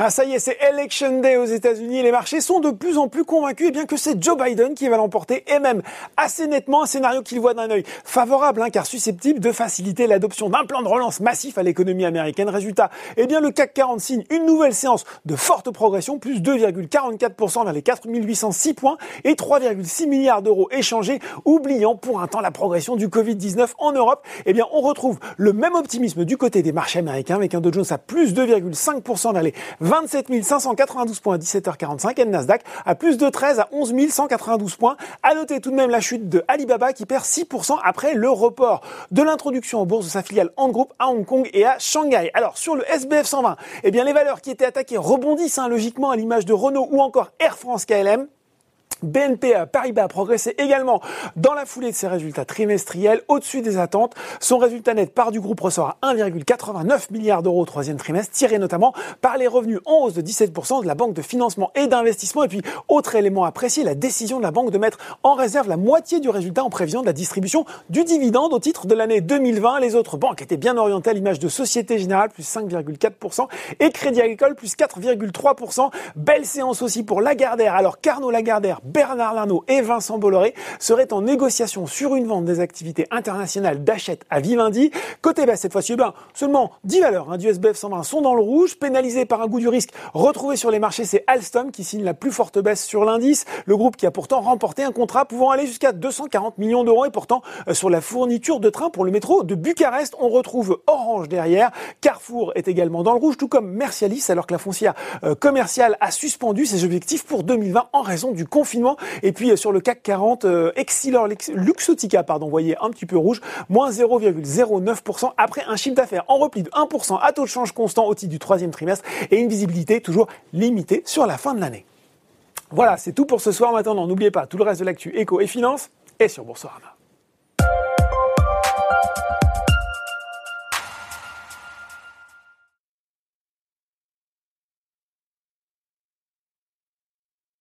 Ah, ça y est, c'est Election Day aux États-Unis. Les marchés sont de plus en plus convaincus eh bien que c'est Joe Biden qui va l'emporter et même assez nettement un scénario qu'il voit d'un œil favorable, hein, car susceptible de faciliter l'adoption d'un plan de relance massif à l'économie américaine. Résultat, eh bien le CAC 40 signe une nouvelle séance de forte progression, plus 2,44% vers les 4806 points et 3,6 milliards d'euros échangés, oubliant pour un temps la progression du Covid-19 en Europe. Eh bien, on retrouve le même optimisme du côté des marchés américains avec un Dow Jones à plus 2,5% vers les 27 592 points à 17h45 et le Nasdaq à plus de 13 à 11 192 points. À noter tout de même la chute de Alibaba qui perd 6% après le report de l'introduction en bourse de sa filiale Ant Group à Hong Kong et à Shanghai. Alors sur le SBF 120, eh bien les valeurs qui étaient attaquées rebondissent hein, logiquement à l'image de Renault ou encore Air France KLM. BNP Paribas a progressé également dans la foulée de ses résultats trimestriels au-dessus des attentes. Son résultat net part du groupe ressort à 1,89 milliard d'euros au troisième trimestre, tiré notamment par les revenus en hausse de 17% de la banque de financement et d'investissement. Et puis, autre élément apprécié, la décision de la banque de mettre en réserve la moitié du résultat en prévision de la distribution du dividende au titre de l'année 2020. Les autres banques étaient bien orientées à l'image de Société Générale, plus 5,4%, et Crédit Agricole, plus 4,3%. Belle séance aussi pour Lagardère. Alors, Carnot Lagardère Bernard Larnault et Vincent Bolloré seraient en négociation sur une vente des activités internationales d'achète à Vivendi. Côté baisse cette fois-ci, eh ben, seulement 10 valeurs hein, du SBF 120 sont dans le rouge, pénalisées par un goût du risque retrouvé sur les marchés. C'est Alstom qui signe la plus forte baisse sur l'indice. Le groupe qui a pourtant remporté un contrat pouvant aller jusqu'à 240 millions d'euros et pourtant euh, sur la fourniture de trains pour le métro de Bucarest. On retrouve Orange derrière. Carrefour est également dans le rouge, tout comme Mercialis, alors que la foncière euh, commerciale a suspendu ses objectifs pour 2020 en raison du confinement et puis euh, sur le CAC 40, euh, Exilor Luxotica, pardon, voyez un petit peu rouge, moins 0,09% après un chiffre d'affaires en repli de 1% à taux de change constant au titre du troisième trimestre et une visibilité toujours limitée sur la fin de l'année. Voilà, c'est tout pour ce soir. Maintenant, n'oubliez pas tout le reste de l'actu éco et finance est sur Boursorama.